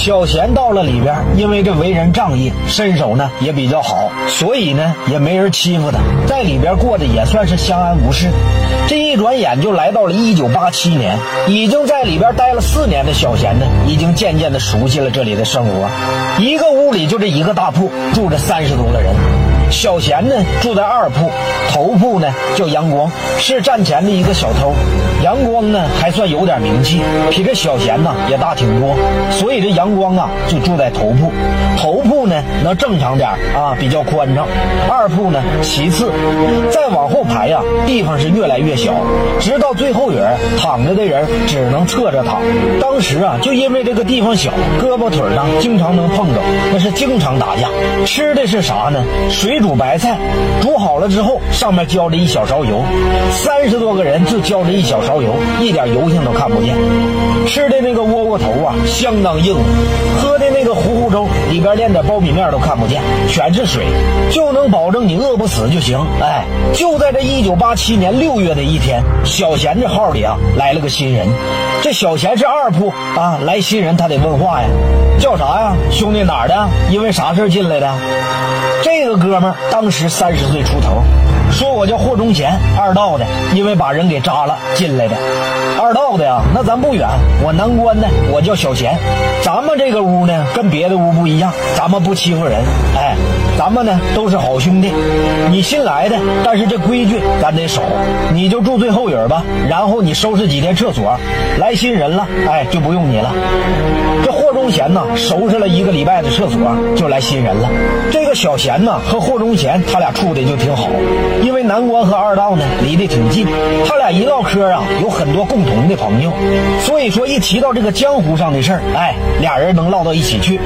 小贤到了里边，因为这为人仗义，身手呢也比较好，所以呢也没人欺负他，在里边过的也算是相安无事。这一转眼就来到了一九八七年，已经在里边待了四年的小贤呢，已经渐渐的熟悉了这里的生活。一个屋里就这一个大铺，住着三十多个人。小贤呢住在二铺，头铺呢叫阳光，是站前的一个小偷。阳光呢还算有点名气，比这小贤呢也大挺多，所以这阳光啊就住在头铺。头铺呢能正常点啊，比较宽敞。二铺呢其次，再往后排呀，地方是越来越小，直到最后人躺着的人只能侧着躺。当时啊，就因为这个地方小，胳膊腿上经常能碰着，那是经常打架。吃的是啥呢？水。煮白菜，煮好了之后，上面浇了一小勺油，三十多个人就浇了一小勺油，一点油性都看不见。吃的那个窝窝头啊，相当硬；喝的，里边连点苞米面都看不见，全是水，就能保证你饿不死就行。哎，就在这一九八七年六月的一天，小贤这号里啊来了个新人。这小贤是二铺啊，来新人他得问话呀，叫啥呀？兄弟哪儿的？因为啥事进来的？这个哥们儿当时三十岁出头，说我叫霍忠贤，二道的，因为把人给扎了进来的。二道的呀，那咱不远，我南关的，我叫小贤。咱们这个屋呢，跟别的屋不一样，咱们不欺负人，哎，咱们呢都是好兄弟。你新来的，但是这规矩咱得守，你就住最后影吧，然后你收拾几天厕所，来新人了，哎，就不用你了。钟贤呢，收拾了一个礼拜的厕所，就来新人了。这个小贤呢，和霍忠贤他俩处的就挺好，因为南关和二道呢离得挺近，他俩一唠嗑啊，有很多共同的朋友，所以说一提到这个江湖上的事儿，哎，俩人能唠到一起去。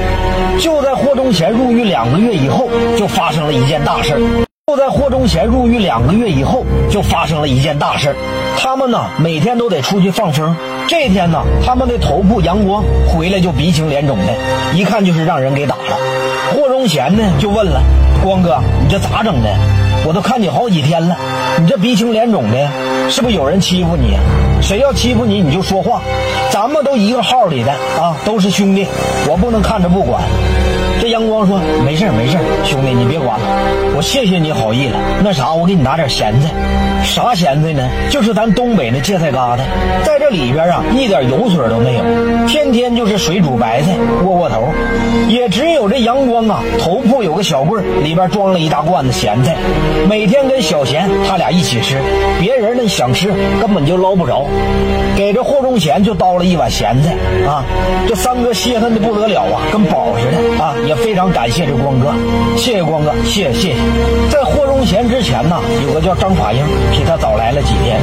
就在霍忠贤入狱两个月以后，就发生了一件大事儿。就在霍忠贤入狱两个月以后，就发生了一件大事儿。他们呢，每天都得出去放风。这天呢，他们的头部阳光回来就鼻青脸肿的，一看就是让人给打了。霍忠贤呢就问了光哥：“你这咋整的？我都看你好几天了，你这鼻青脸肿的，是不是有人欺负你？谁要欺负你，你就说话。咱们都一个号里的啊，都是兄弟，我不能看着不管。”这阳光说：“没事没事兄弟你别管了，我谢谢你好意了。那啥，我给你拿点咸菜。啥咸菜呢？就是咱东北那芥菜疙瘩，在这里边啊，一点油水都没有，天天就是水煮白菜、窝窝头。也只有这阳光啊，头铺有个小柜里边装了一大罐子咸菜，每天跟小贤他俩一起吃，别人呢想吃根本就捞不着。给这霍忠贤就倒了一碗咸菜啊，这三哥泄愤的不得了啊，跟宝似的啊，常感谢这光哥，谢谢光哥，谢谢谢谢。在霍忠贤之前呢，有个叫张法英，比他早来了几天。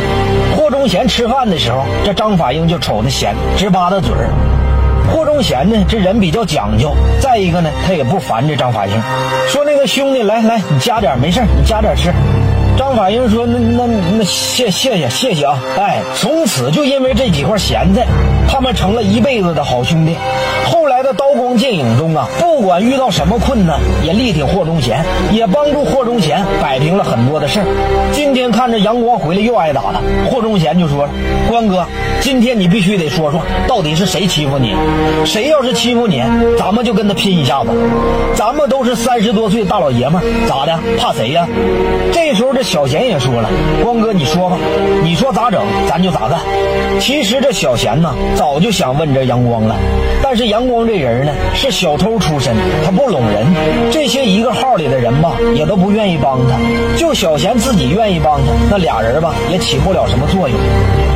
霍忠贤吃饭的时候，这张法英就瞅着咸，直巴他嘴儿。霍忠贤呢，这人比较讲究，再一个呢，他也不烦这张法英，说那个兄弟来来，你加点，没事你加点吃。张法英说：“那那那谢谢谢谢谢啊！哎，从此就因为这几块咸菜，他们成了一辈子的好兄弟。后来的刀光剑影中啊，不管遇到什么困难，也力挺霍忠贤，也帮助霍忠贤摆平了很多的事儿。今天看着阳光回来又挨打了，霍忠贤就说了：‘关哥，今天你必须得说说，到底是谁欺负你？谁要是欺负你，咱们就跟他拼一下子。咱们都是三十多岁大老爷们儿，咋的？怕谁呀？’这时候这。”小贤也说了：“光哥，你说吧，你说咋整，咱就咋干。”其实这小贤呢，早就想问这阳光了，但是阳光这这人呢，是小偷出身，他不拢人，这些一个号里的人吧，也都不愿意帮他，就小贤自己愿意帮他，那俩人吧，也起不了什么作用。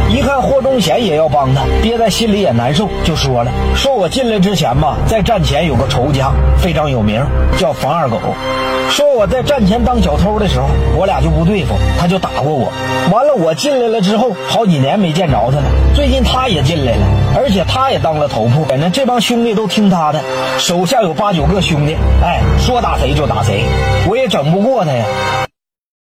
一看霍忠贤也要帮他，憋在心里也难受，就说了：“说我进来之前吧，在战前有个仇家，非常有名，叫房二狗。说我在战前当小偷的时候，我俩就不对付，他。就打过我。完了，我进来了之后，好几年没见着他。了。最近他。也进来了，而且他也当了头铺，反正这帮兄弟都听他的，手下有八九个兄弟，哎，说打谁就打谁，我也整不过他呀。